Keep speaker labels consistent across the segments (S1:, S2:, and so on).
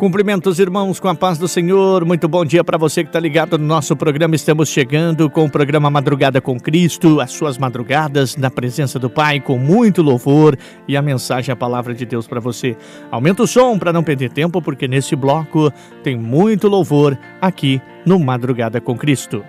S1: Cumprimentos, irmãos, com a paz do Senhor. Muito bom dia para você que está ligado no nosso programa. Estamos chegando com o programa Madrugada com Cristo, as suas madrugadas na presença do Pai, com muito louvor e a mensagem, a palavra de Deus para você. Aumenta o som para não perder tempo, porque nesse bloco tem muito louvor aqui no Madrugada com Cristo.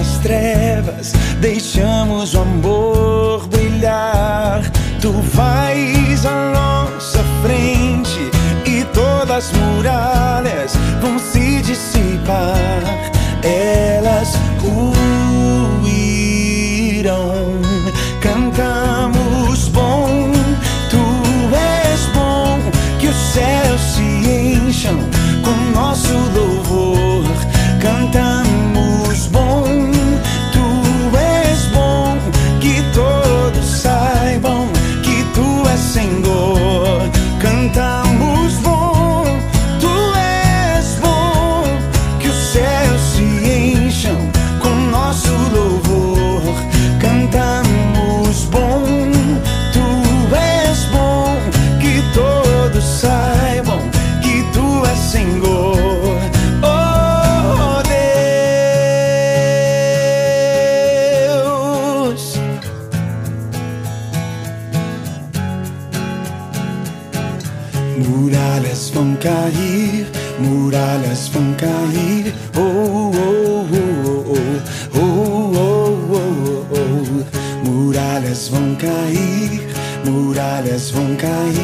S2: nas trevas, deixamos o amor brilhar. Tu vais à nossa frente e todas as muralhas vão se dissipar. Elas ruirão. Cantamos bom, tu és bom, que os céus se encham com nosso louvor. Cantamos Только я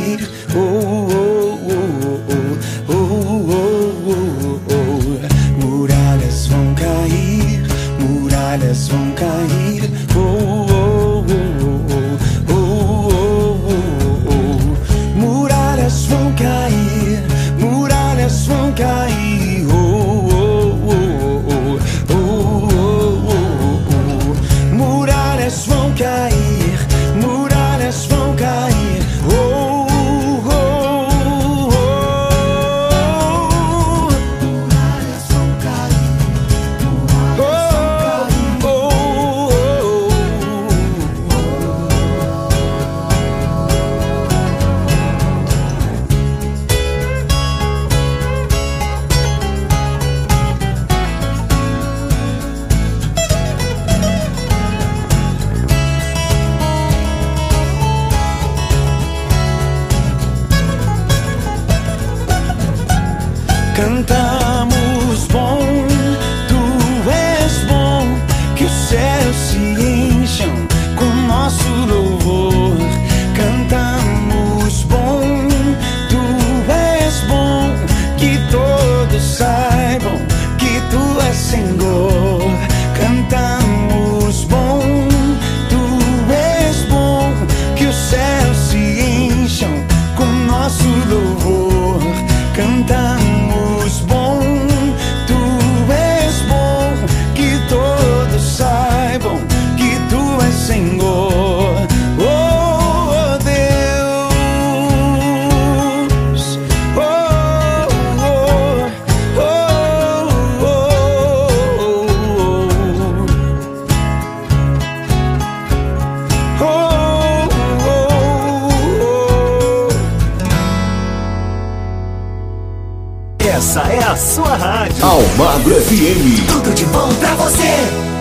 S3: Essa é a sua rádio.
S4: Almagro FM.
S3: Tudo de bom pra você.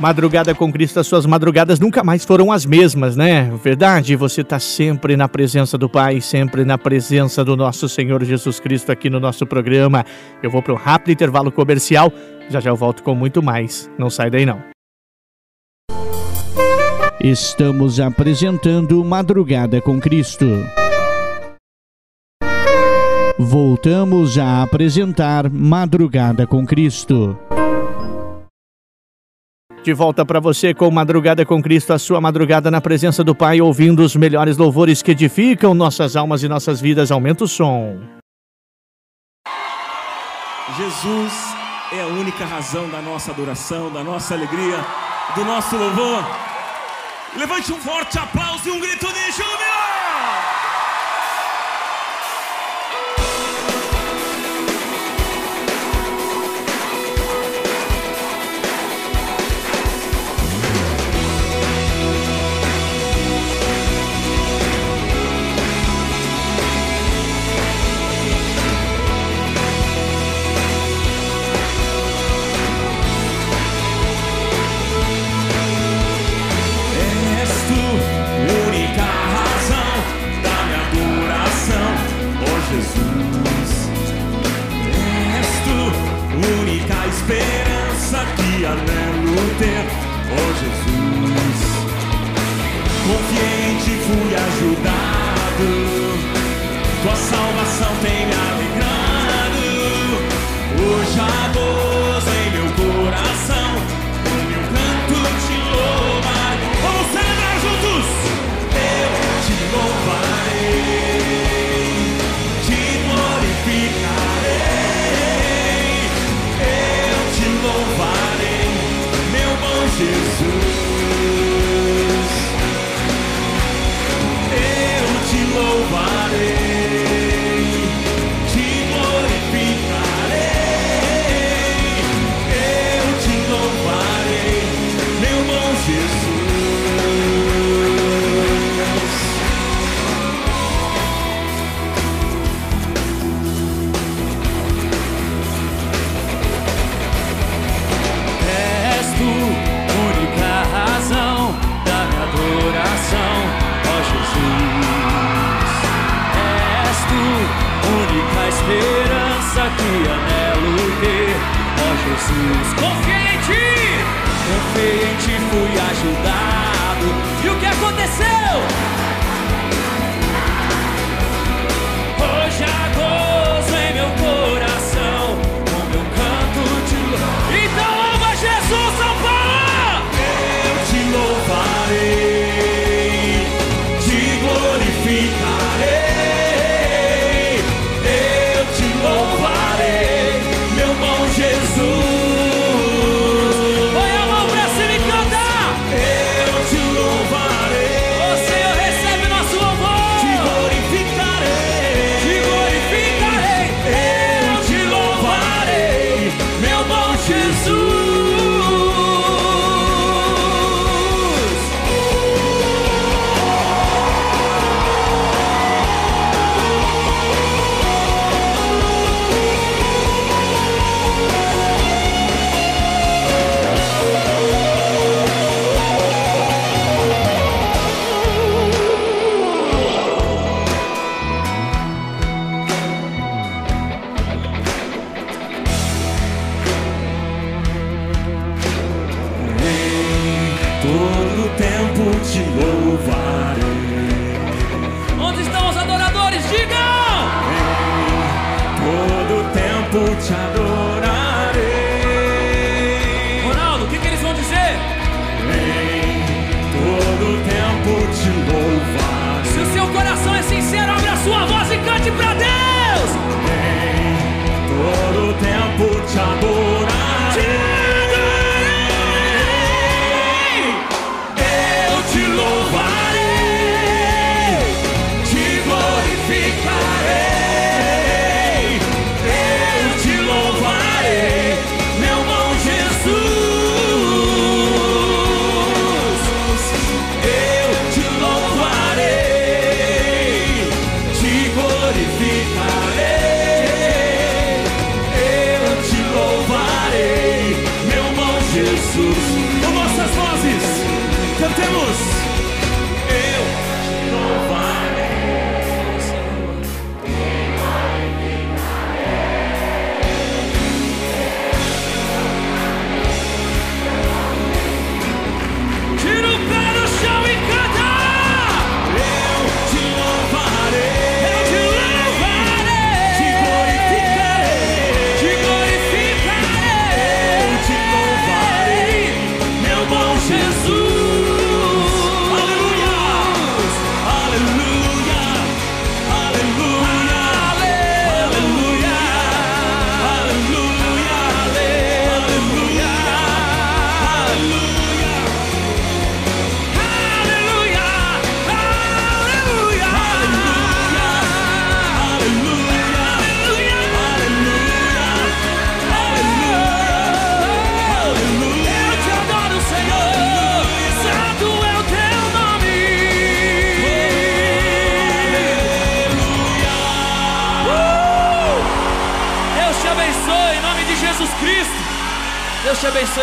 S5: Madrugada com Cristo, as suas madrugadas nunca mais foram as mesmas, né? Verdade, você está sempre na presença do Pai, sempre na presença do nosso Senhor Jesus Cristo aqui no nosso programa. Eu vou para um rápido intervalo comercial, já já eu volto com muito mais. Não sai daí não. Estamos apresentando Madrugada com Cristo. Voltamos a apresentar Madrugada com Cristo. De volta para você com Madrugada com Cristo, a sua madrugada na presença do Pai, ouvindo os melhores louvores que edificam nossas almas e nossas vidas. Aumenta o som.
S6: Jesus é a única razão da nossa adoração, da nossa alegria, do nosso louvor. Levante um forte aplauso e um grito de júbilo!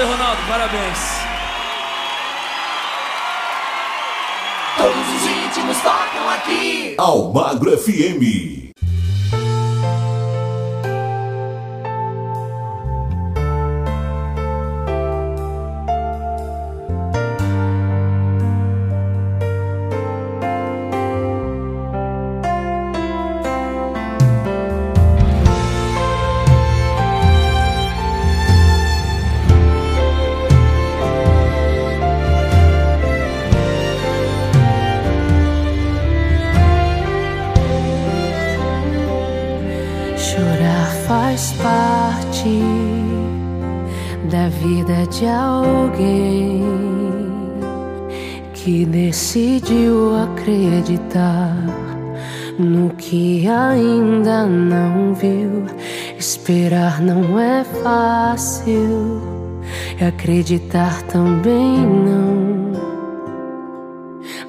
S6: Ronaldo. Parabéns.
S3: Todos os íntimos tocam aqui.
S7: Almagro FM.
S8: fácil e acreditar também não.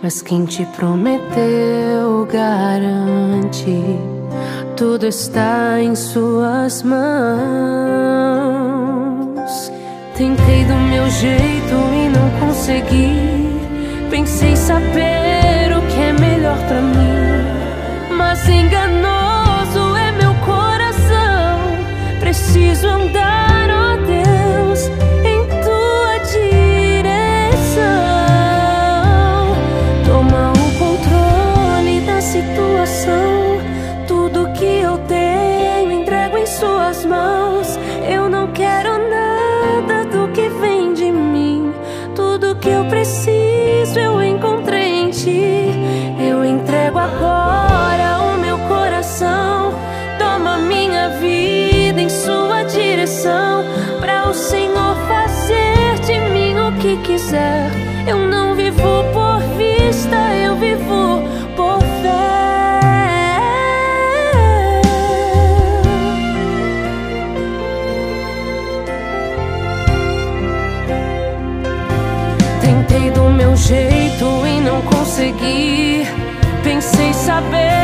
S8: Mas quem te prometeu garante, tudo está em suas mãos. Tentei do meu jeito e não consegui. Pensei saber o que é melhor para mim, mas enganoso é meu coração. preciso andar. que quiser. Eu não vivo por vista, eu vivo por fé. Tentei do meu jeito e não consegui. Pensei saber.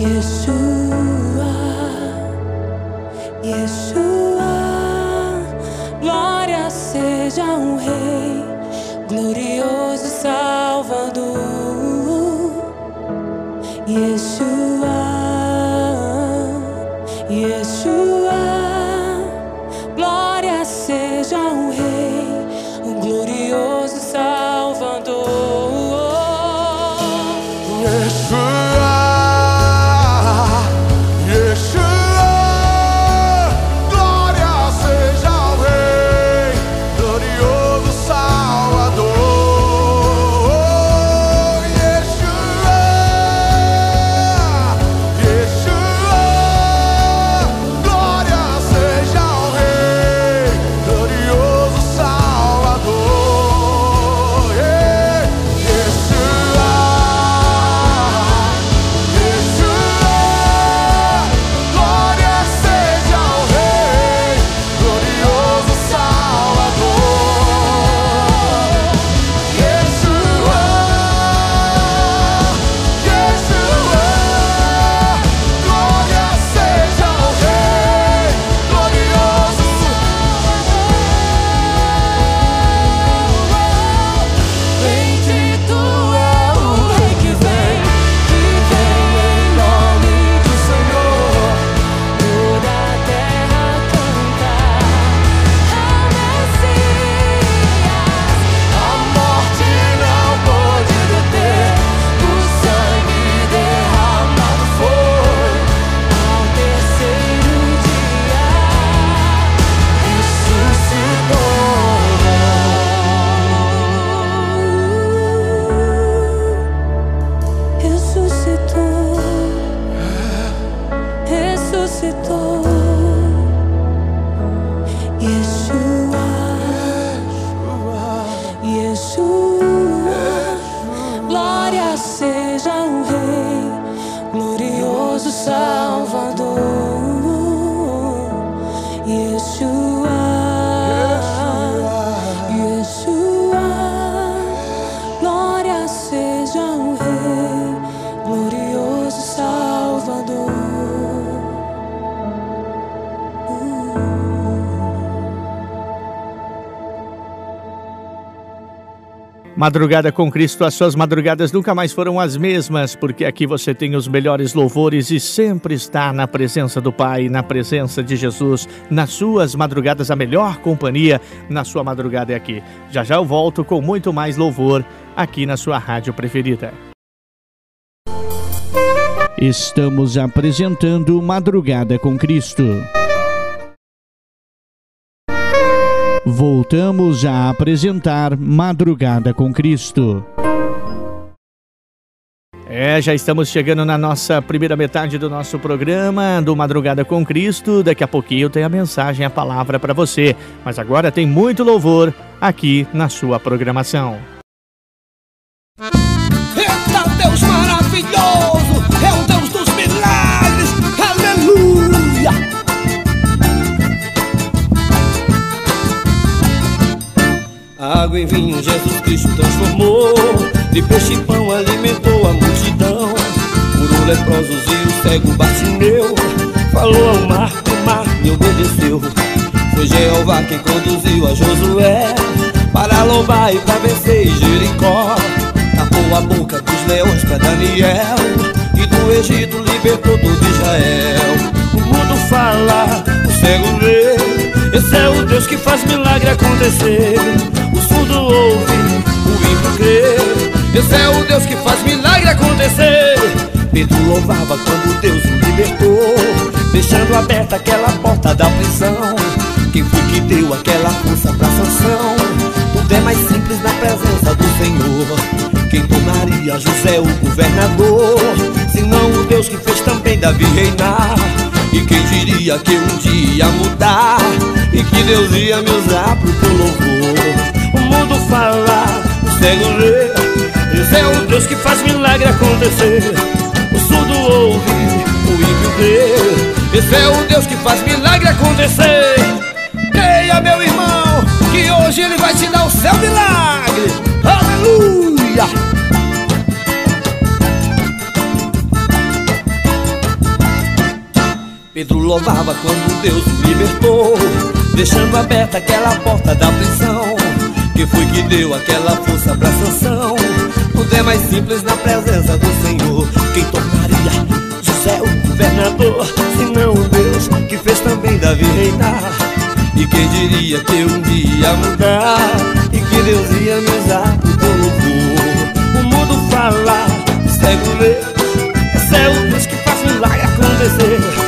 S8: Yeshua, Yeshua, glória seja um rei, glorioso
S5: Madrugada com Cristo, as suas madrugadas nunca mais foram as mesmas, porque aqui você tem os melhores louvores e sempre está na presença do Pai, na presença de Jesus, nas suas madrugadas, a melhor companhia na sua madrugada é aqui. Já já eu volto com muito mais louvor aqui na sua rádio preferida. Estamos apresentando Madrugada com Cristo. Voltamos a apresentar Madrugada com Cristo. É, já estamos chegando na nossa primeira metade do nosso programa do Madrugada com Cristo. Daqui a pouquinho tem a mensagem, a palavra para você. Mas agora tem muito louvor aqui na sua programação.
S9: Eita Água em vinho Jesus Cristo transformou, de peixe e pão alimentou a multidão. Curou leprosos e o cego Bartimeu, falou ao mar, o mar me obedeceu. Foi Jeová quem conduziu a Josué, para louvar e para vencer Jericó. Tapou a boca dos leões para Daniel E do Egito libertou todo Israel O mundo fala, o cego vê Esse é o Deus que faz milagre acontecer. O surdo ouve, o ímpio crê Esse é o Deus que faz milagre acontecer. Pedro louvava quando Deus o libertou Deixando aberta aquela porta da prisão. Quem foi que deu aquela força pra sanção Tudo é mais simples na presença do Senhor. Quem tornaria José o governador? Se não o Deus que fez também Davi reinar E quem diria que um dia ia mudar E que Deus ia me usar pro teu louvor. O mundo fala, o cego vê Esse é o Deus que faz milagre acontecer. O surdo ouve, o ímpio vê Esse é o Deus que faz milagre acontecer. Creia meu irmão, que hoje ele vai te dar o seu milagre. Aleluia! Pedro louvava quando Deus o libertou Deixando aberta aquela porta da prisão Que foi que deu aquela força pra sanção Tudo é mais simples na presença do Senhor Quem tornaria José o governador Se não o Deus que fez também Davi reinar? E quem diria que um dia ia mudar E que Deus ia me usar teu louvor O mundo fala, cego vê Esse é o Deus que faz milagre acontecer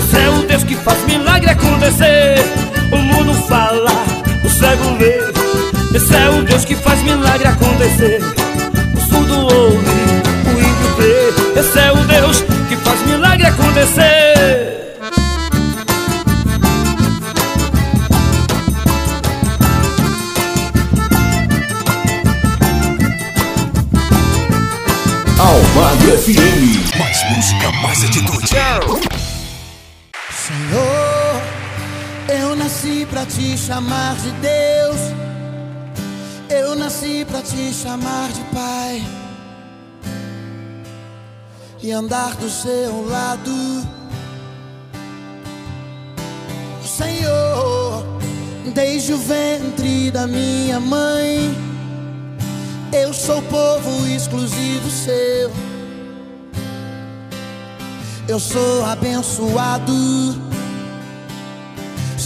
S9: Esse é o Deus que faz milagre acontecer. O mundo fala, o cego vê. Esse é o Deus que faz milagre acontecer. O surdo ouve, o ímpio crê Esse é o Deus que faz milagre acontecer.
S7: Almagro FM. Mais música, mais atitude.
S10: Te chamar de Deus. Eu nasci pra te chamar de Pai. E andar do seu lado. Senhor, desde o ventre da minha mãe, eu sou povo exclusivo seu. Eu sou abençoado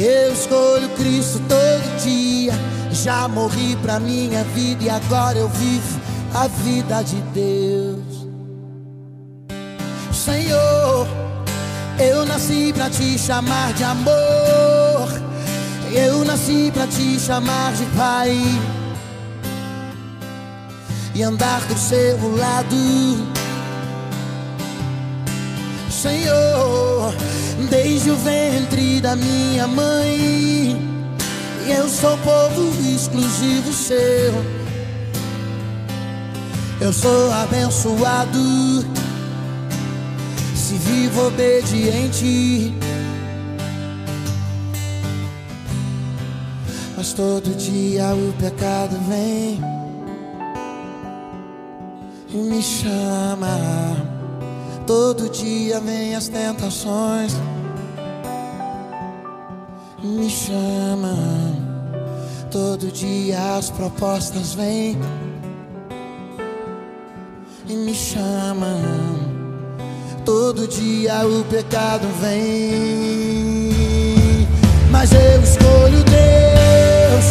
S10: Eu escolho Cristo todo dia. Já morri pra minha vida e agora eu vivo a vida de Deus. Senhor, eu nasci pra te chamar de amor. Eu nasci pra te chamar de Pai e andar do seu lado. Senhor, desde o ventre da minha mãe, eu sou povo exclusivo seu. Eu sou abençoado se vivo obediente. Mas todo dia o pecado vem e me chama. Todo dia vem as tentações, me chama. Todo dia as propostas vêm e me chamam. Todo dia o pecado vem, mas eu escolho Deus.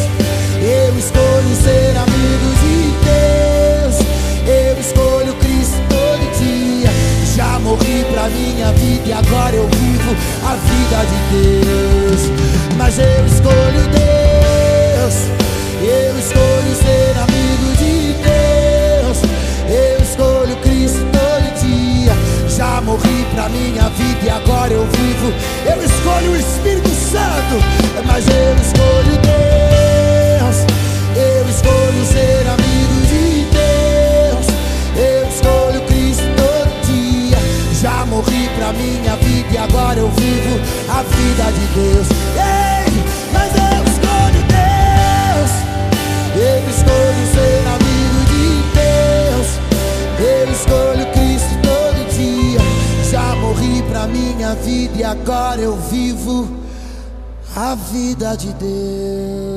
S10: Eu escolho ser amigo de Deus. Eu escolho morri pra minha vida e agora eu vivo a vida de Deus. Mas eu escolho Deus. Eu escolho ser amigo de Deus. Eu escolho Cristo todo dia. Já morri pra minha vida e agora eu vivo. Eu escolho o Espírito Santo, mas eu escolho Deus. Eu escolho ser amigo pra minha vida e agora eu vivo a vida de Deus. Ei, mas eu escolho Deus. Eu escolho ser amigo de Deus. Eu escolho Cristo todo dia. Já morri pra minha vida e agora eu vivo a vida de Deus.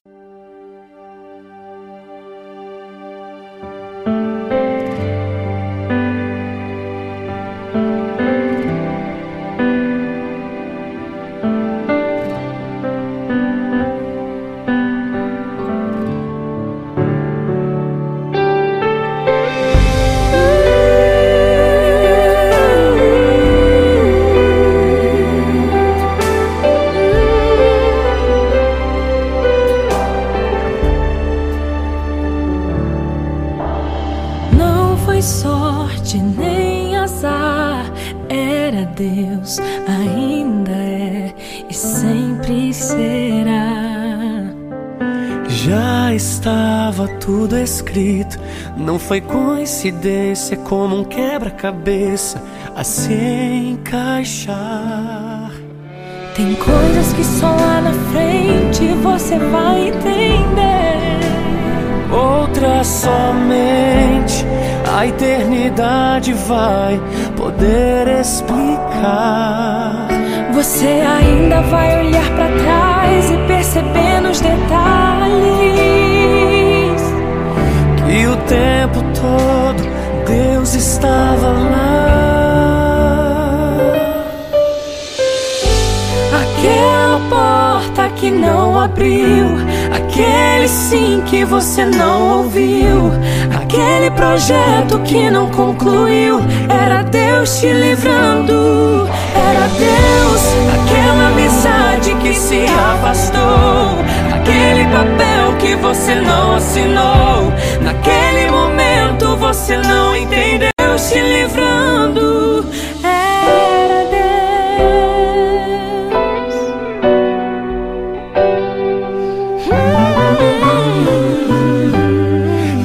S8: Foi
S9: coincidência como um quebra-cabeça a se encaixar.
S8: Tem coisas que só lá na frente você vai entender.
S9: Outras somente a eternidade vai poder explicar.
S8: Você ainda vai olhar pra trás e perceber nos detalhes
S9: E o tempo todo Deus estava lá.
S8: Aquela porta que não abriu, aquele sim que você não ouviu, aquele projeto que não concluiu, era Deus te livrando, era Deus, aquela amizade que se afastou, aquele papel que você não assinou, naquele momento você não entendeu, te livrando, era Deus.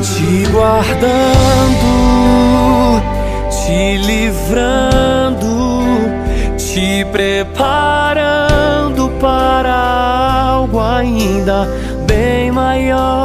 S9: te guardando, te livrando, te preparando para algo ainda bem maior.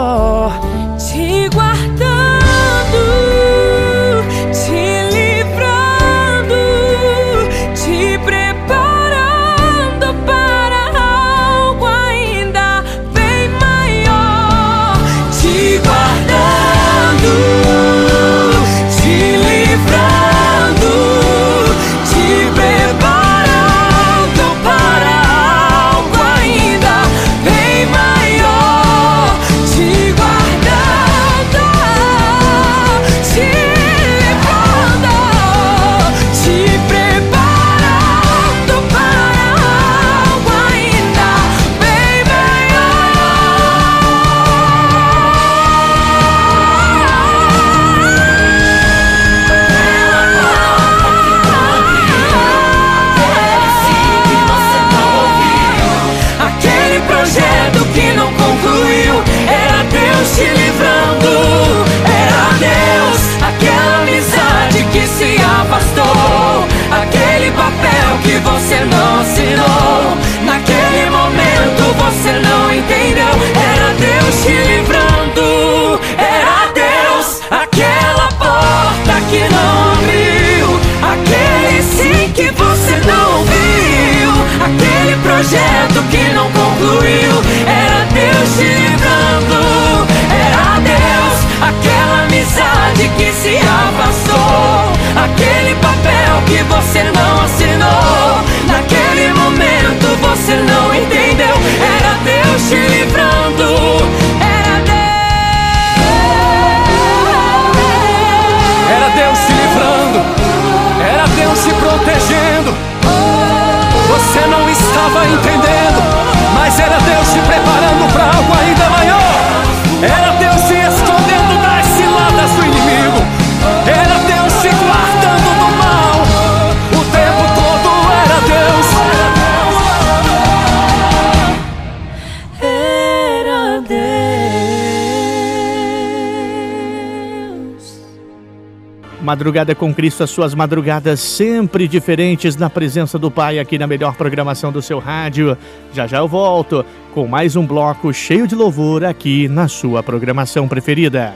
S5: Madrugada com Cristo, as suas madrugadas sempre diferentes na presença do Pai aqui na melhor programação do seu rádio. Já já eu volto com mais um bloco cheio de louvor aqui na sua programação preferida.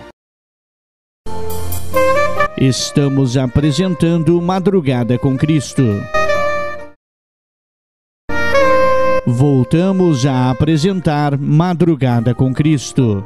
S5: Estamos apresentando Madrugada com Cristo. Voltamos a apresentar Madrugada com Cristo.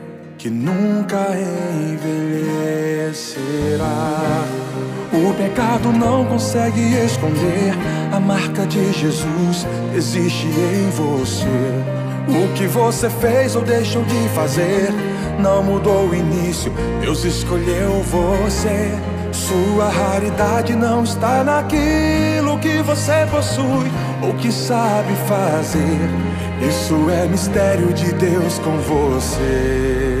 S11: que nunca envelhecerá. O pecado não consegue esconder a marca de Jesus existe em você. O que você fez ou deixou de fazer não mudou o início. Deus escolheu você. Sua raridade não está naquilo que você possui ou que sabe fazer. Isso é mistério de Deus com você.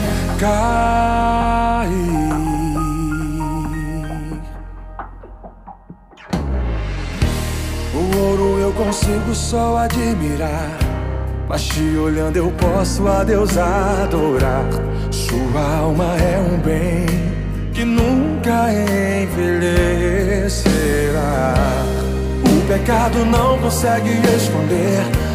S11: cair. O ouro eu consigo só admirar. Mas te olhando eu posso a Deus adorar. Sua alma é um bem que nunca envelhecerá. O pecado não consegue esconder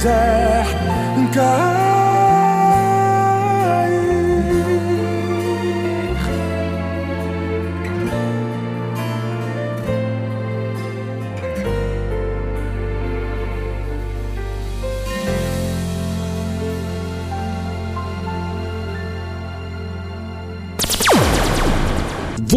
S11: quiser. Cada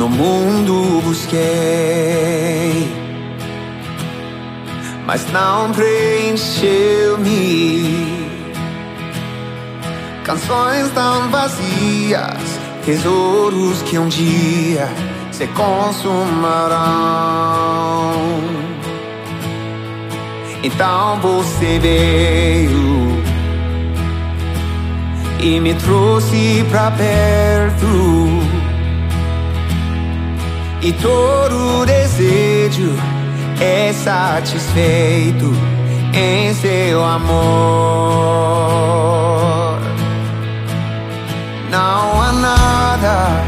S12: No mundo busquei, mas não preencheu-me. Canções tão vazias, tesouros que um dia se consumarão. Então você veio e me trouxe pra perto e todo desejo é satisfeito em seu amor. Não há nada,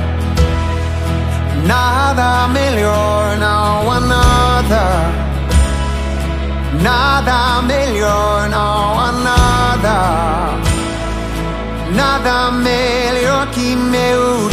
S12: nada melhor, não há nada, nada melhor, não há nada, nada melhor que meu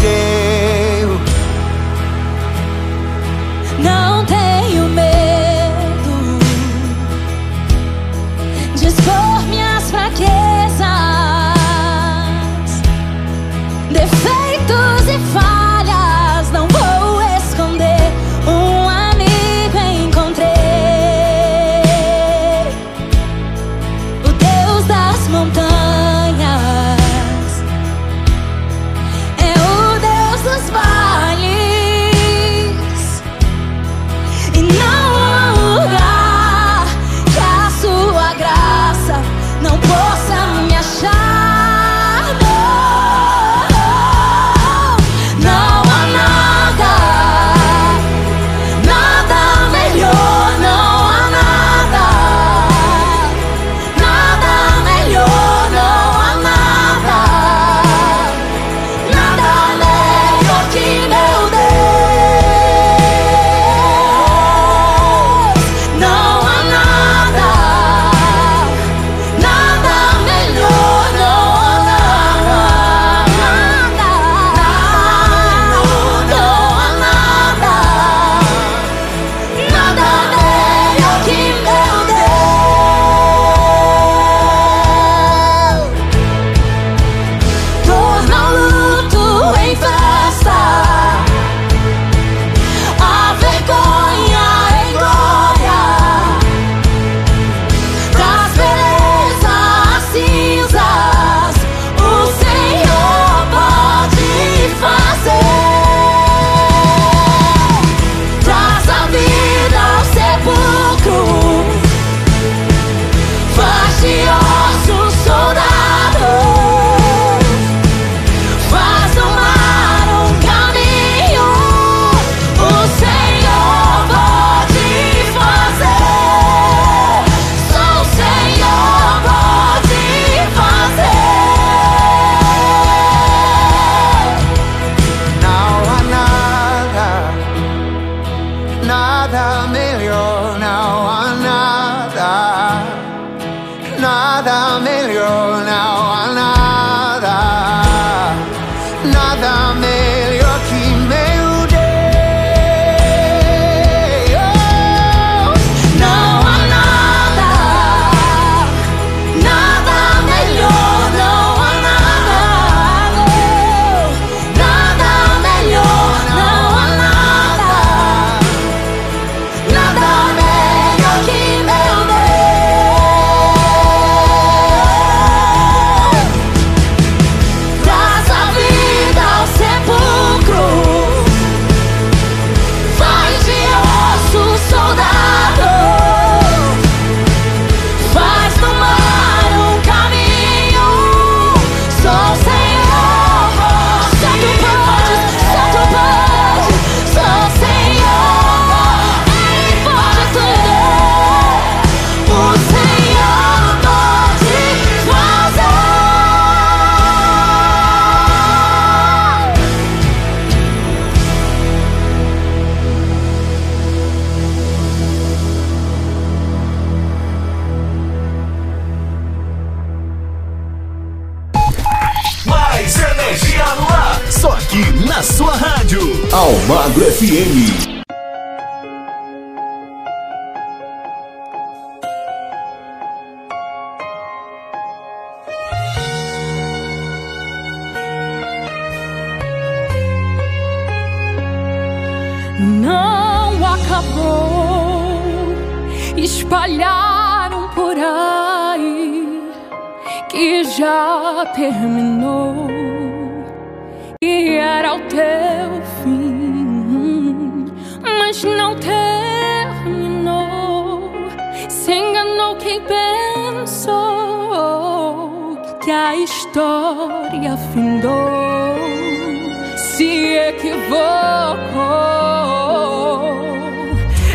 S13: equivocou.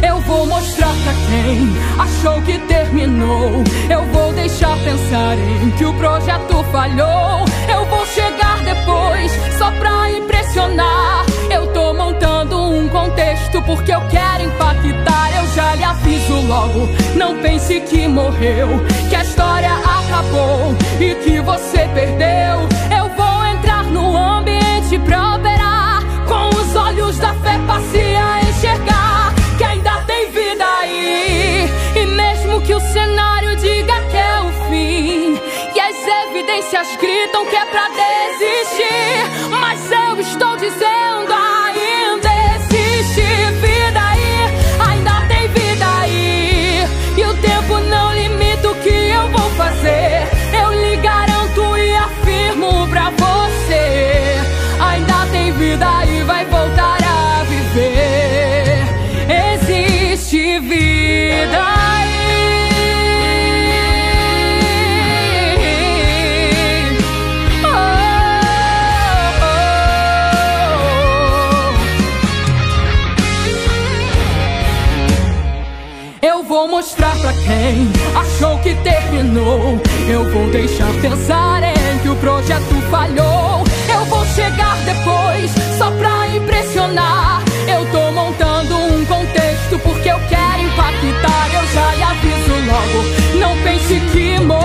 S13: Eu vou mostrar pra quem achou que terminou. Eu vou deixar pensarem que o projeto falhou. Eu vou chegar depois só pra impressionar. Eu tô montando um contexto porque eu quero impactar. Eu já lhe aviso logo. Não pense que morreu, que a história acabou e que você perdeu. Eu vou entrar no ambiente pra da fé, passe a enxergar que ainda tem vida aí. E mesmo que o cenário diga que é o fim, e as evidências gritam que é pra desistir, mas eu estou dizendo ainda achou que terminou. Eu vou deixar pensarem que o projeto falhou. Eu vou chegar depois só pra impressionar. Eu tô montando um contexto porque eu quero impactar. Eu já lhe aviso logo. Não pense que morreu,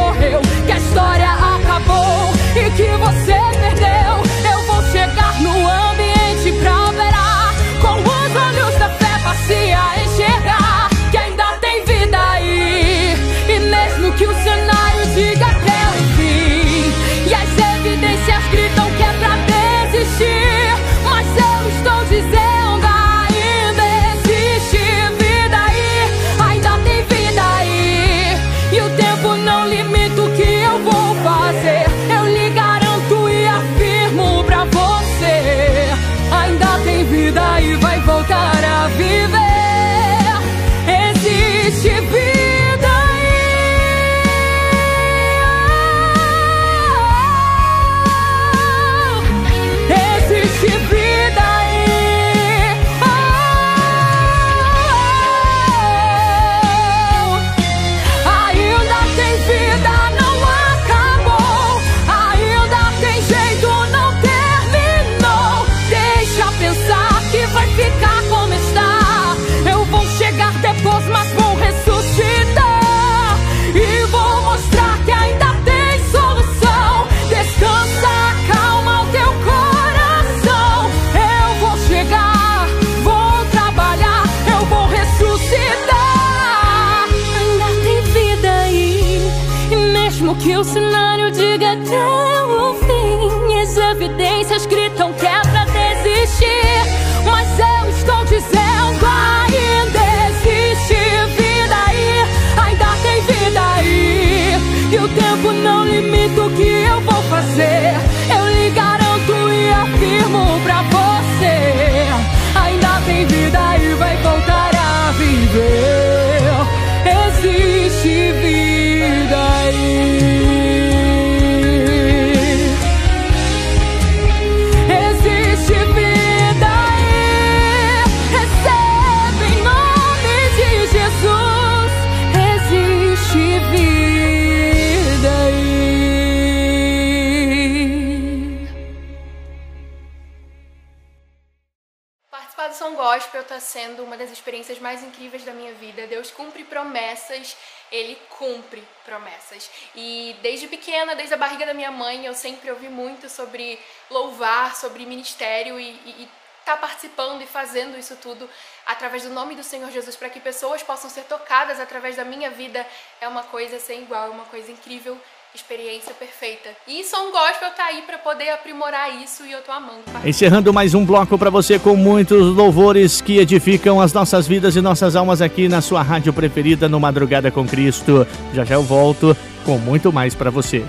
S14: Gospel está sendo uma das experiências mais incríveis da minha vida. Deus cumpre promessas, Ele cumpre promessas. E desde pequena, desde a barriga da minha mãe, eu sempre ouvi muito sobre louvar, sobre ministério e, e, e tá participando e fazendo isso tudo através do nome do Senhor Jesus para que pessoas possam ser tocadas através da minha vida é uma coisa sem igual, é uma coisa incrível, experiência perfeita. E Som Gospel tá aí para poder aprimorar isso e eu tô amando.
S5: Encerrando mais um bloco para você com muitos louvores que edificam as nossas vidas e nossas almas aqui na sua rádio preferida no Madrugada com Cristo. Já já eu volto com muito mais para você.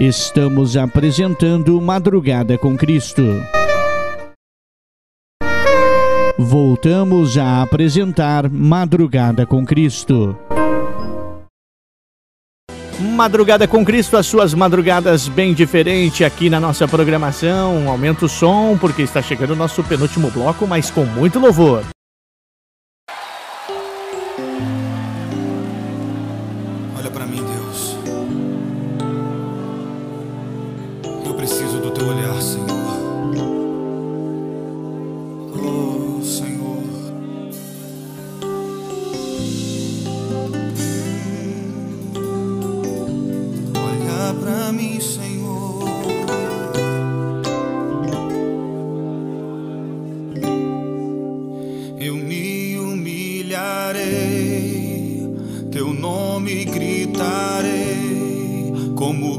S5: Estamos apresentando Madrugada com Cristo. Voltamos a apresentar Madrugada com Cristo. Madrugada com Cristo, as suas madrugadas bem diferente aqui na nossa programação. Aumenta o som porque está chegando o nosso penúltimo bloco, mas com muito louvor.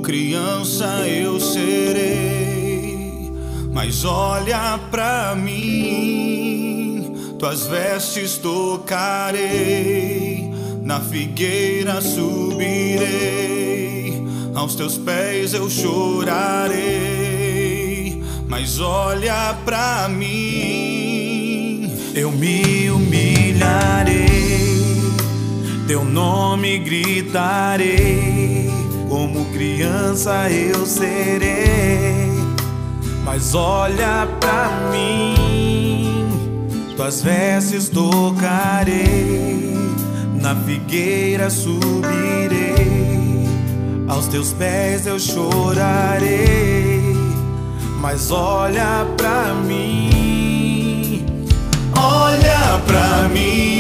S15: Criança eu serei. Mas olha pra mim, tuas vestes tocarei, na figueira subirei, aos teus pés eu chorarei. Mas olha pra mim, eu me humilharei, teu nome gritarei, como criança eu serei. Mas olha pra mim, tuas vestes tocarei, na figueira subirei, aos teus pés eu chorarei. Mas olha pra mim, olha pra mim,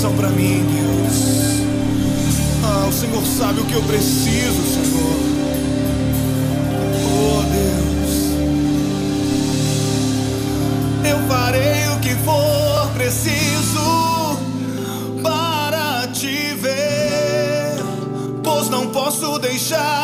S11: bênção para
S15: mim, Deus. Ah, o Senhor sabe o que eu preciso, Senhor. Oh, Deus. Eu farei o que for preciso para te ver, pois não posso deixar.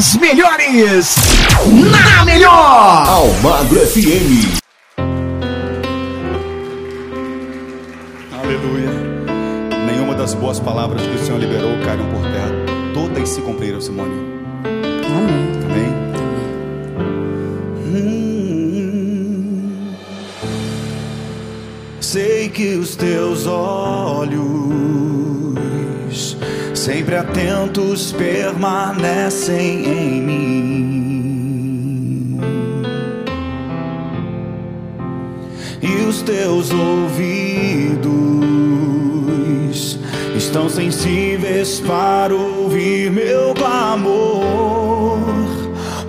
S5: as melhores, na melhor!
S12: Almagro FM.
S16: Aleluia. Nenhuma das boas palavras que o Senhor liberou caíram por terra. Todas se cumpriram, Simone. Amém. Amém.
S15: Hum. Sei que os teus olhos sempre atentos permanecem em mim. E os teus ouvidos estão sensíveis para ouvir meu clamor.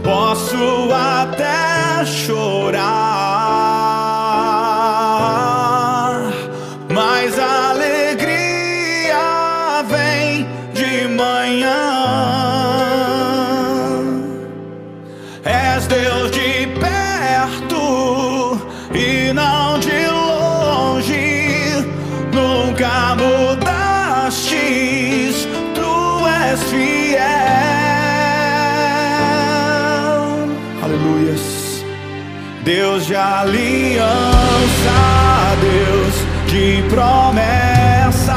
S15: Posso até chorar aliança, Deus de promessas,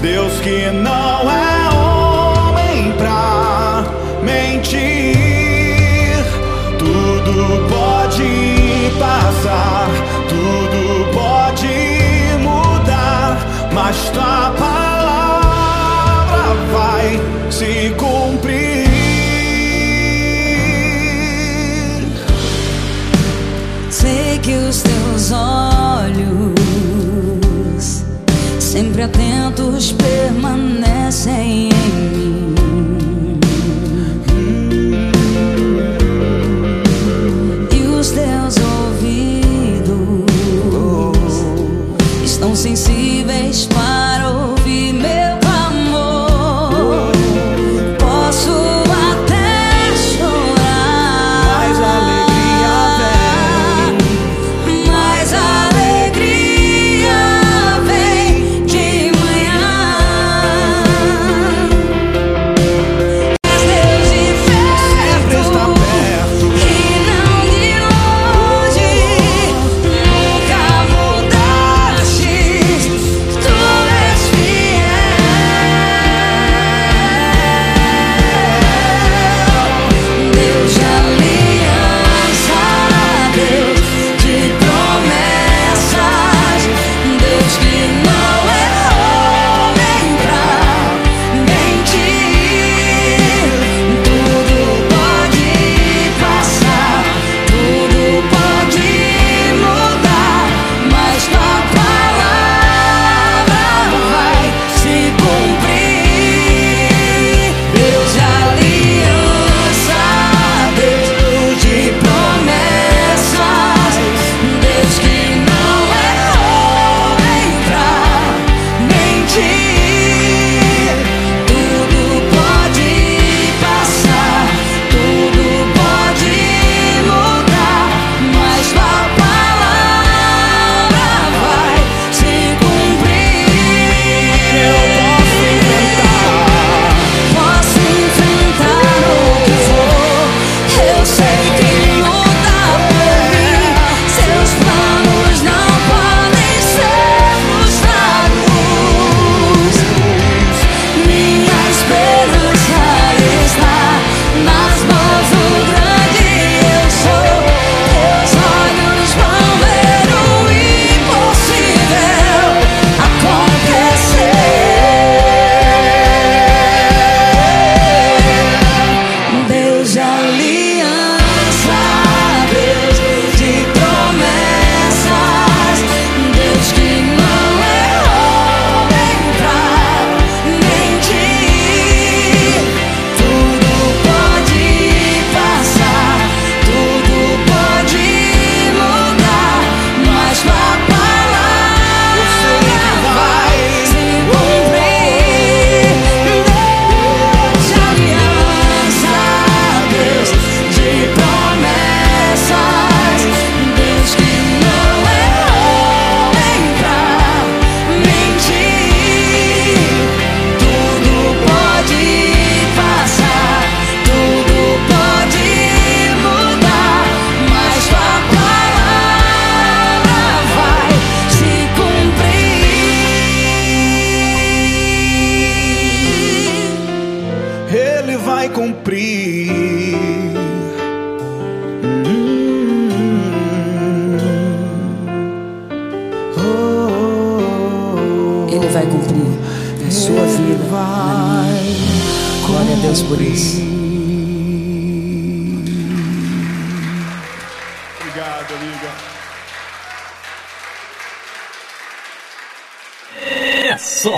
S15: Deus que não é homem pra mentir. Tudo pode. Atentos permanecem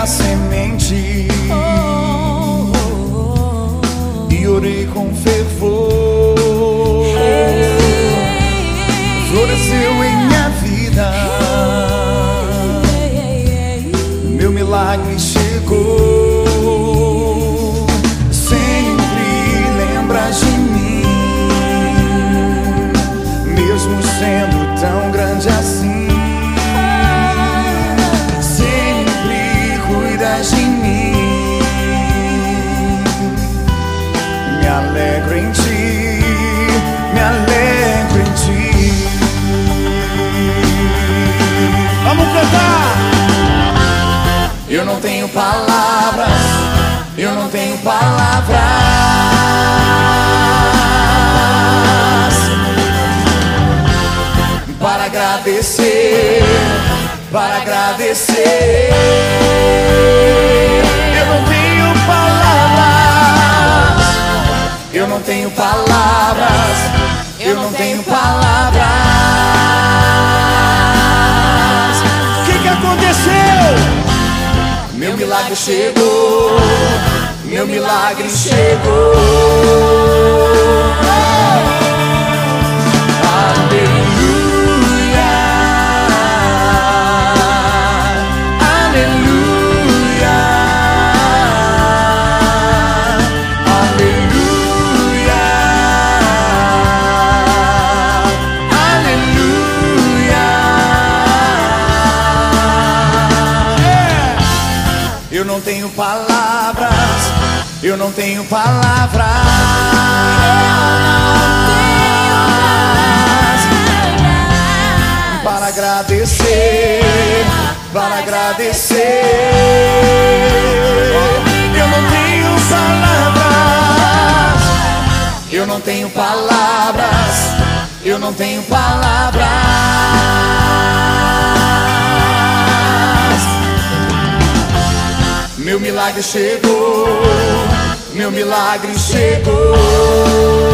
S12: Recebi não tenho palavras, eu não tenho palavras para agradecer, para agradecer. Eu não tenho palavras, eu não tenho palavras, eu não tenho palavras. O que, que aconteceu? Milagre chegou, meu milagre chegou. Eu não tenho palavras para agradecer, para agradecer. Eu não tenho palavras, eu não tenho palavras, eu não tenho palavras Meu milagre chegou, meu milagre chegou.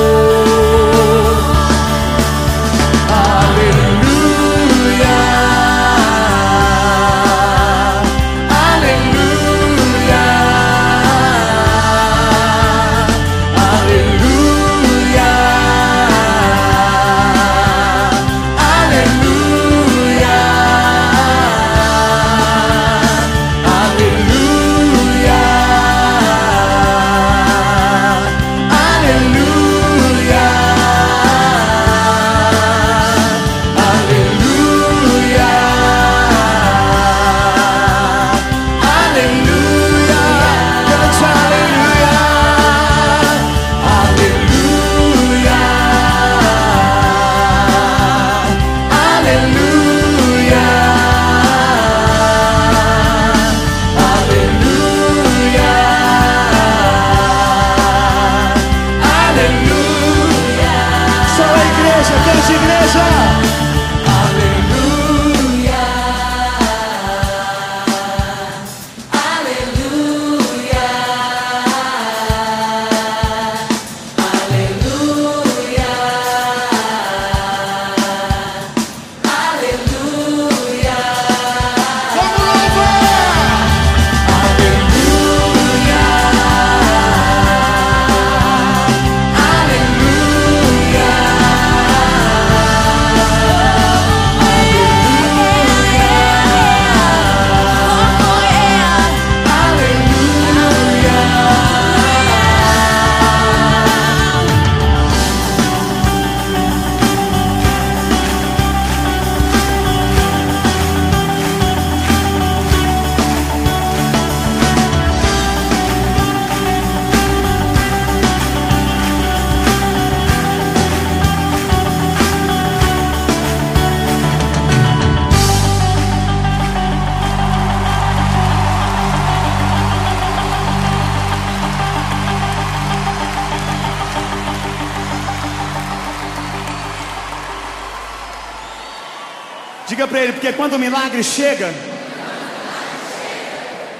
S17: O milagre chega,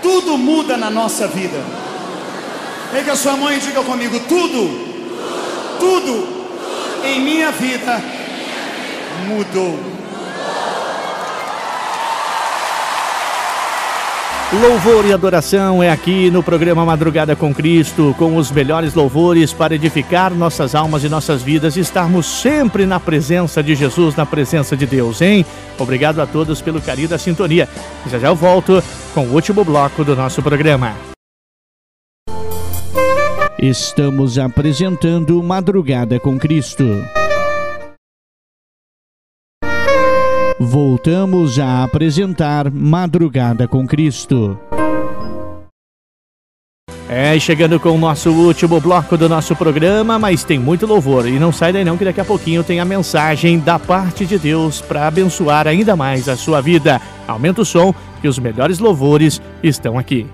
S17: tudo muda na nossa vida. Pega a sua mãe e diga comigo: tudo, tudo em minha vida mudou.
S5: Louvor e adoração é aqui no programa Madrugada com Cristo, com os melhores louvores para edificar nossas almas e nossas vidas e estarmos sempre na presença de Jesus, na presença de Deus, hein? Obrigado a todos pelo carinho da sintonia. Já já eu volto com o último bloco do nosso programa. Estamos apresentando Madrugada com Cristo. Voltamos a apresentar Madrugada com Cristo. É, chegando com o nosso último bloco do nosso programa, mas tem muito louvor. E não sai daí não que daqui a pouquinho tem a mensagem da parte de Deus para abençoar ainda mais a sua vida. Aumenta o som que os melhores louvores estão aqui.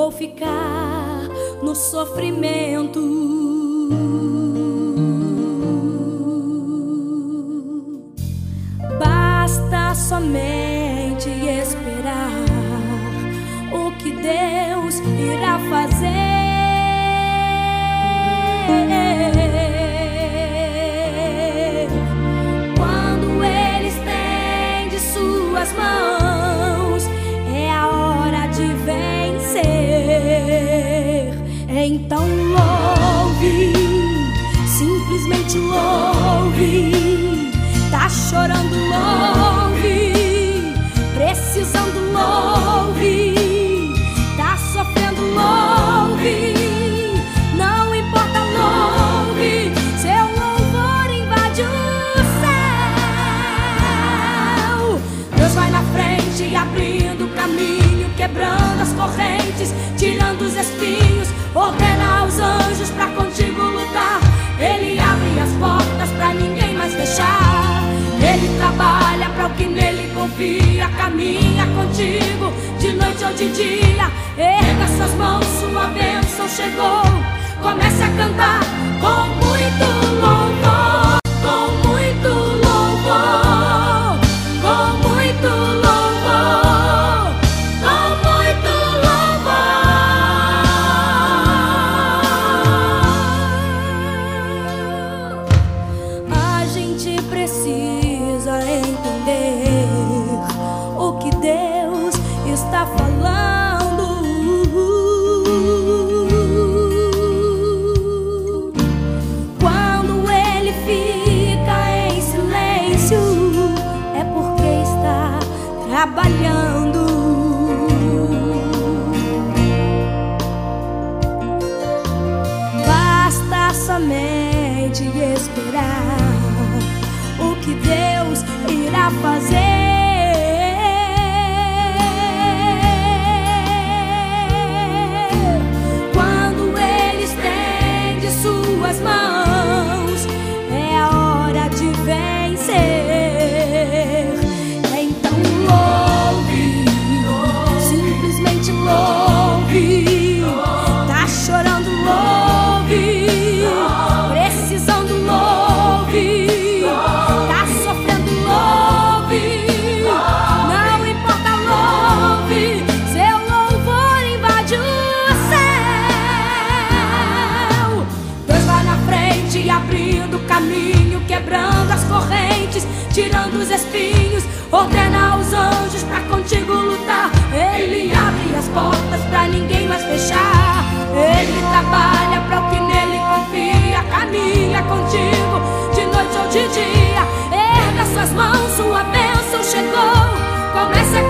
S8: Resposta ou ficar no sofrimento. Basta somente simplesmente louve. Tá chorando, louve. Precisando, louve. Tá sofrendo, louve. Não importa, louve. Seu louvor invade o céu. Deus vai na frente, abrindo o caminho, quebrando as correntes, tirando os espinhos. Ordena aos anjos pra contigo que nele confia, caminha contigo de noite ou de dia. Erga suas mãos, sua bênção chegou. Comece a cantar com muito louvor, de dia. Erga
S18: suas mãos, sua bênção chegou. Começa a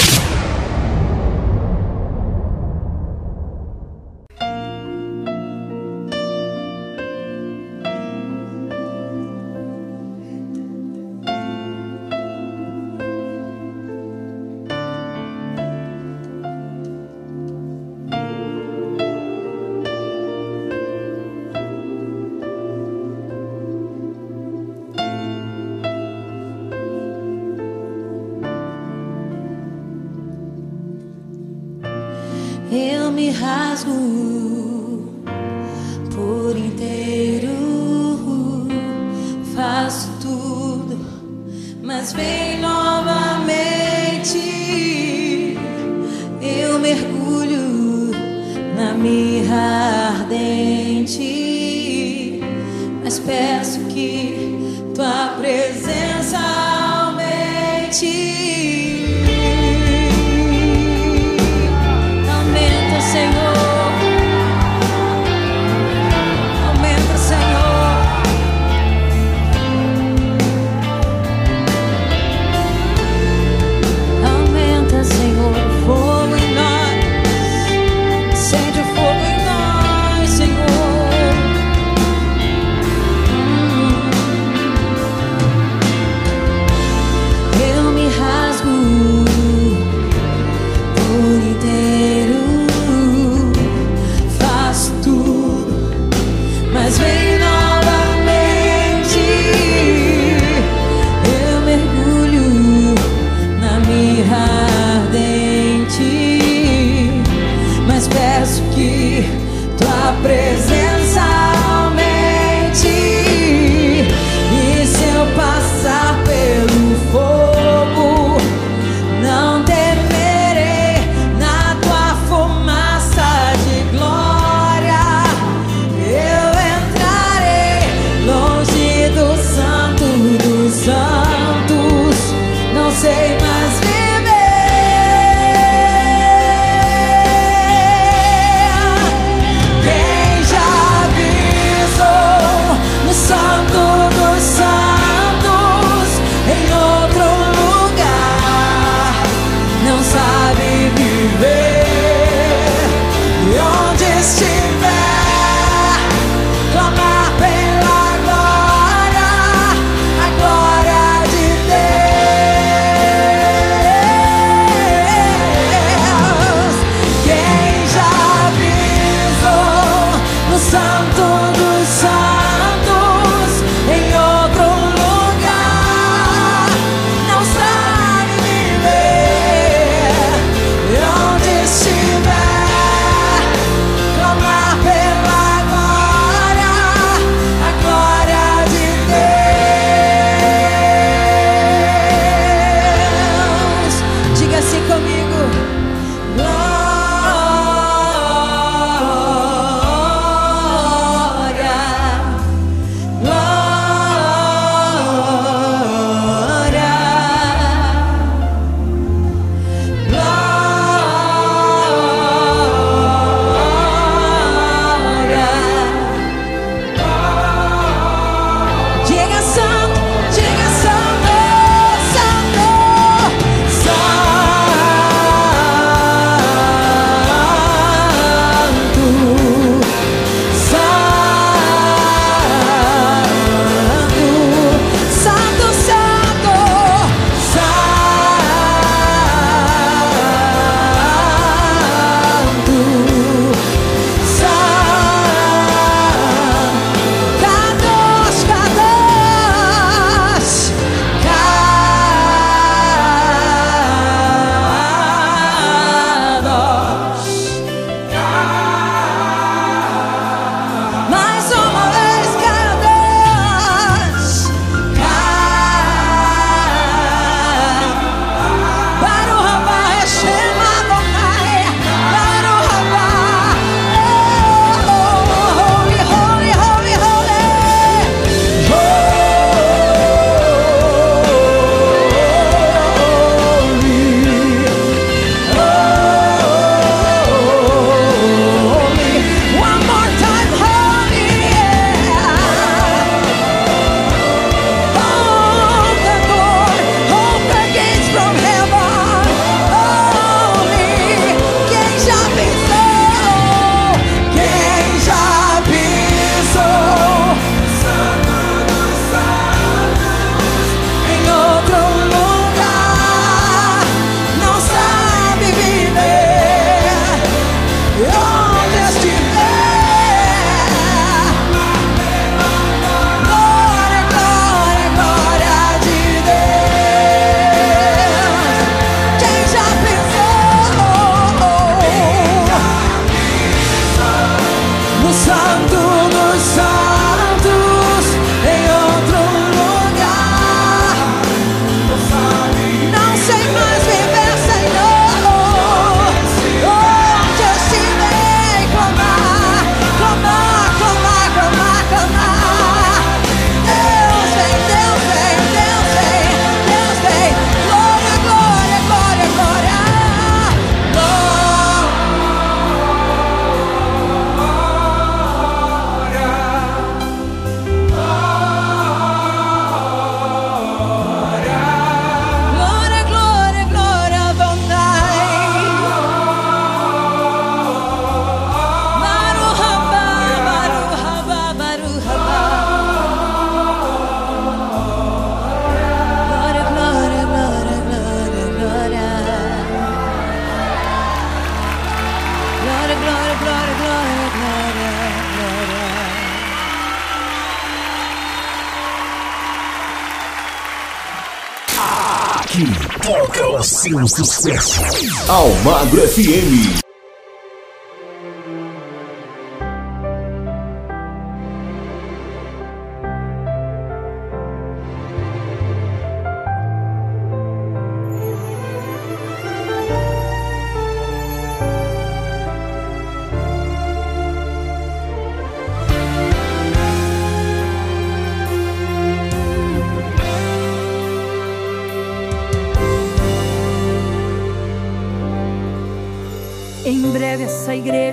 S4: Seu sucesso. Almagro FM.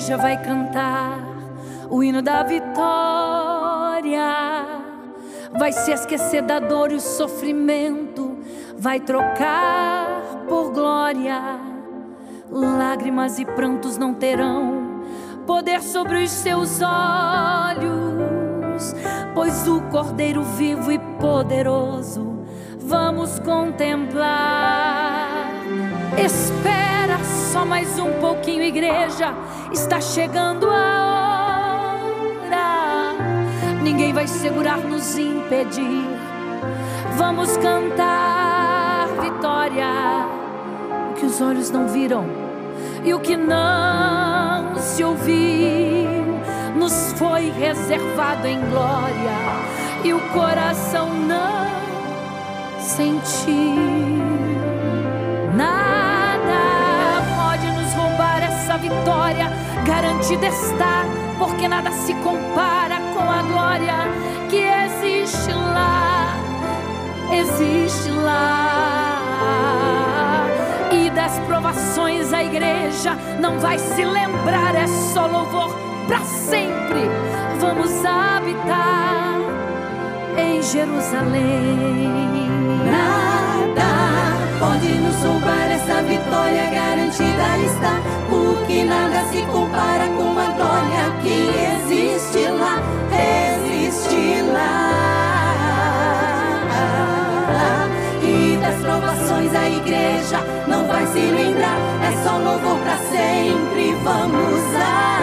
S13: Igreja vai cantar o hino da vitória. Vai se esquecer da dor e o sofrimento, vai trocar por glória. Lágrimas e prantos não terão poder sobre os seus olhos, pois o Cordeiro vivo e poderoso vamos contemplar. Espera só mais um pouquinho, igreja. Está chegando a hora. Ninguém vai segurar, nos impedir. Vamos cantar vitória. O que os olhos não viram e o que não se ouviu nos foi reservado em glória e o coração não sentiu. Garantida está, porque nada se compara com a glória que existe lá, existe lá. E das provações a igreja não vai se lembrar, é só louvor para sempre. Vamos habitar em Jerusalém.
S8: Pode nos roubar essa vitória garantida está, porque nada se compara com a glória que existe lá, existe lá. E das provações a igreja não vai se lembrar, é só louvor para sempre. Vamos habitar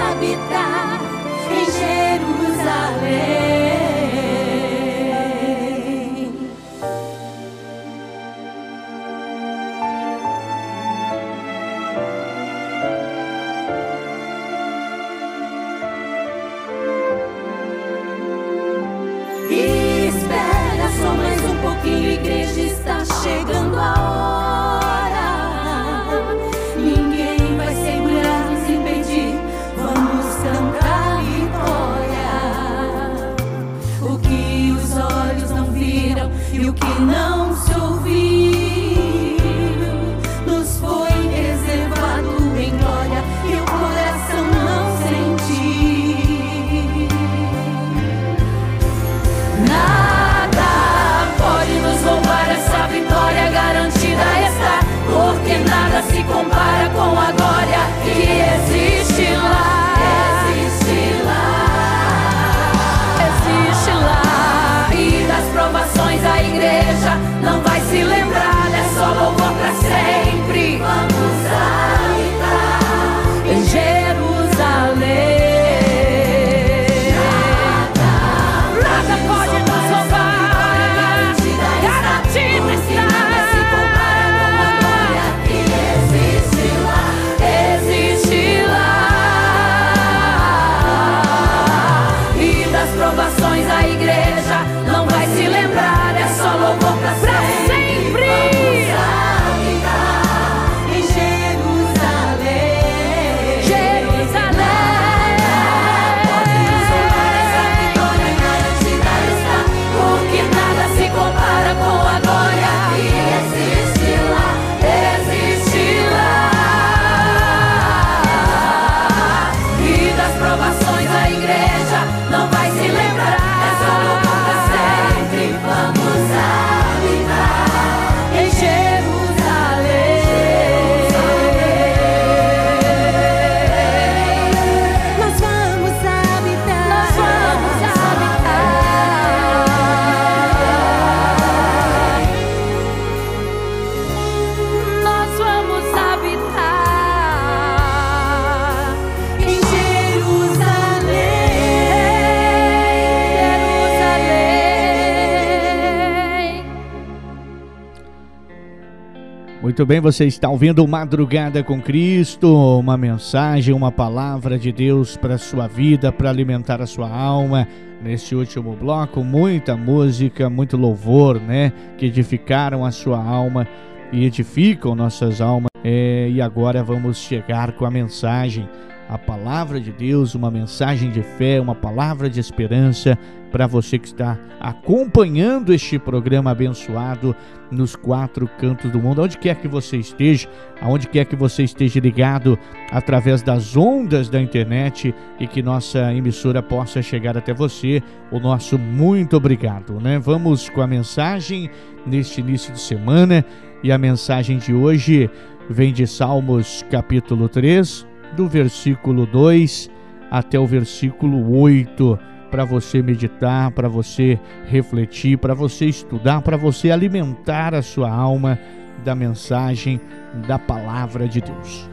S5: Muito bem, você está ouvindo Madrugada com Cristo, uma mensagem, uma palavra de Deus para a sua vida, para alimentar a sua alma. Nesse último bloco, muita música, muito louvor, né? Que edificaram a sua alma e edificam nossas almas. É, e agora vamos chegar com a mensagem a palavra de Deus, uma mensagem de fé, uma palavra de esperança para você que está acompanhando este programa abençoado nos quatro cantos do mundo, onde quer que você esteja, aonde quer que você esteja ligado através das ondas da internet e que nossa emissora possa chegar até você. O nosso muito obrigado, né? Vamos com a mensagem neste início de semana e a mensagem de hoje vem de Salmos capítulo 3, do versículo 2 até o versículo 8, para você meditar, para você refletir, para você estudar, para você alimentar a sua alma da mensagem da palavra de Deus.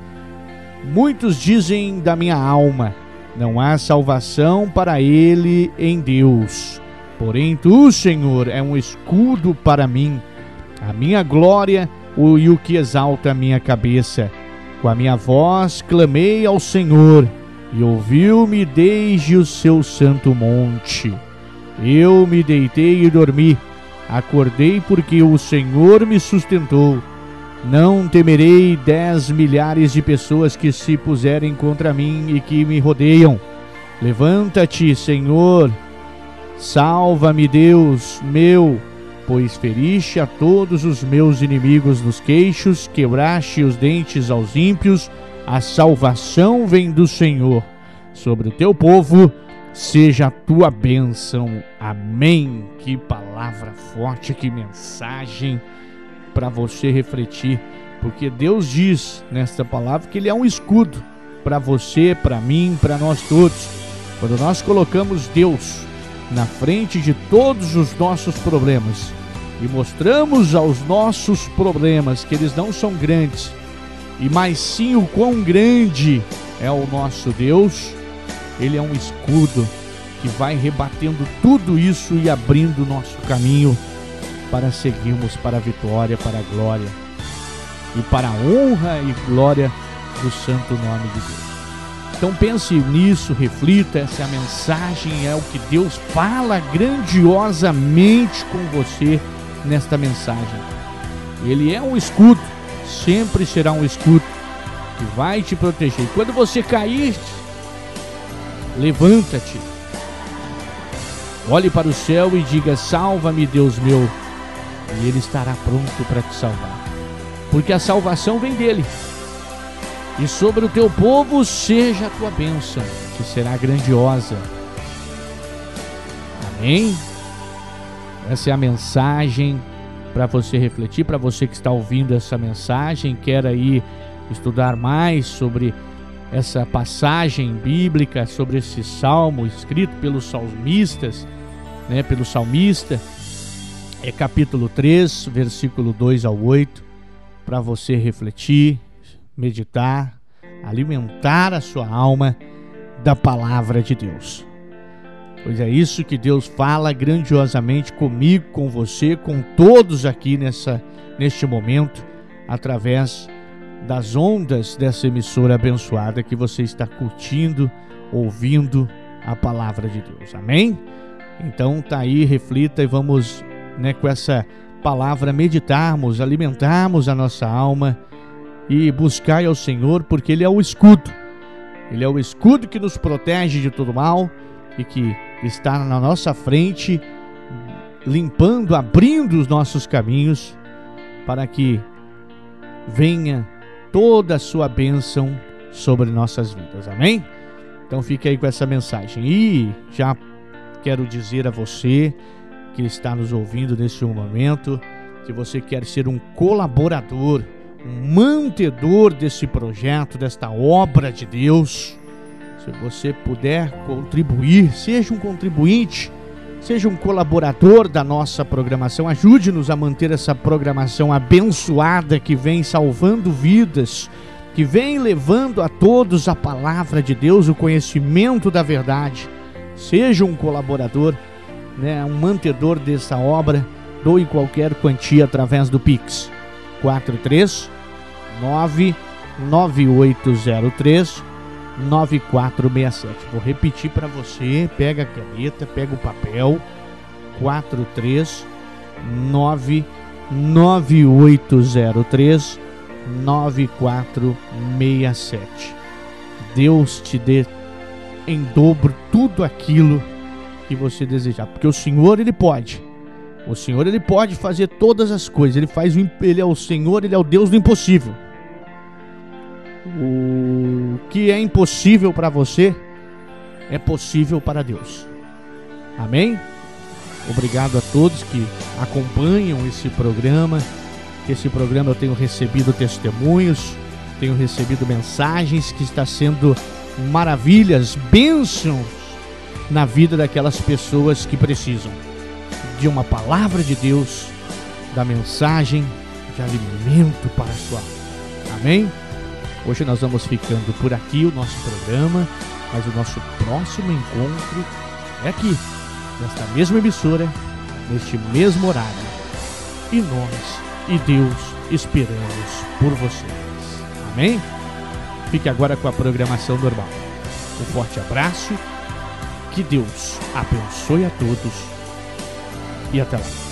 S5: Muitos dizem da minha alma: não há salvação para ele em Deus. Porém, tu, Senhor, é um escudo para mim, a minha glória e o que exalta a minha cabeça. Com a minha voz clamei ao Senhor e ouviu-me desde o seu santo monte. Eu me deitei e dormi, acordei porque o Senhor me sustentou. Não temerei dez milhares de pessoas que se puserem contra mim e que me rodeiam. Levanta-te, Senhor, salva-me, Deus meu pois feriste a todos os meus inimigos nos queixos, quebraste os dentes aos ímpios, a salvação vem do Senhor. Sobre o teu povo seja a tua bênção. Amém. Que palavra forte, que mensagem para você refletir, porque Deus diz nesta palavra que Ele é um escudo para você, para mim, para nós todos. Quando nós colocamos Deus na frente de todos os nossos problemas e mostramos aos nossos problemas que eles não são grandes, e mais sim o quão grande é o nosso Deus, ele é um escudo que vai rebatendo tudo isso e abrindo nosso caminho para seguirmos para a vitória, para a glória e para a honra e glória do santo nome de Deus. Então pense nisso, reflita, essa é mensagem, é o que Deus fala grandiosamente com você nesta mensagem. Ele é um escudo, sempre será um escudo que vai te proteger. Quando você cair, levanta-te. Olhe para o céu e diga: Salva-me, Deus meu. E Ele estará pronto para te salvar. Porque a salvação vem dele e sobre o teu povo seja a tua bênção, que será grandiosa. Amém? Essa é a mensagem para você refletir, para você que está ouvindo essa mensagem, quer aí estudar mais sobre essa passagem bíblica, sobre esse salmo escrito pelos salmistas, né, pelo salmista, é capítulo 3, versículo 2 ao 8, para você refletir, meditar, alimentar a sua alma da palavra de Deus. Pois é isso que Deus fala grandiosamente comigo, com você, com todos aqui nessa neste momento, através das ondas dessa emissora abençoada que você está curtindo, ouvindo a palavra de Deus. Amém? Então tá aí, reflita e vamos, né, com essa palavra meditarmos, alimentarmos a nossa alma e buscai ao Senhor, porque Ele é o escudo. Ele é o escudo que nos protege de todo mal e que está na nossa frente, limpando, abrindo os nossos caminhos para que venha toda a sua bênção sobre nossas vidas. Amém? Então fique aí com essa mensagem. E já quero dizer a você que está nos ouvindo neste momento que você quer ser um colaborador um mantedor desse projeto, desta obra de Deus. Se você puder contribuir, seja um contribuinte, seja um colaborador da nossa programação, ajude-nos a manter essa programação abençoada que vem salvando vidas, que vem levando a todos a palavra de Deus, o conhecimento da verdade. Seja um colaborador, né, um mantedor dessa obra, doe qualquer quantia através do Pix 43 99803 9467. Vou repetir para você, pega a caneta, pega o papel. 43 99803 9467. Deus te dê em dobro tudo aquilo que você desejar, porque o Senhor ele pode. O Senhor ele pode fazer todas as coisas. Ele faz ele é o Senhor, ele é o Deus do impossível. O que é impossível para você é possível para Deus. Amém? Obrigado a todos que acompanham esse programa. Esse programa eu tenho recebido testemunhos, tenho recebido mensagens que está sendo maravilhas, bênçãos na vida daquelas pessoas que precisam de uma palavra de Deus, da mensagem de alimento para a sua alma. Amém? Hoje nós vamos ficando por aqui o nosso programa, mas o nosso próximo encontro é aqui, nesta mesma emissora, neste mesmo horário. E nós e Deus esperamos por vocês. Amém? Fique agora com a programação normal. Um forte abraço, que Deus abençoe a todos e até lá.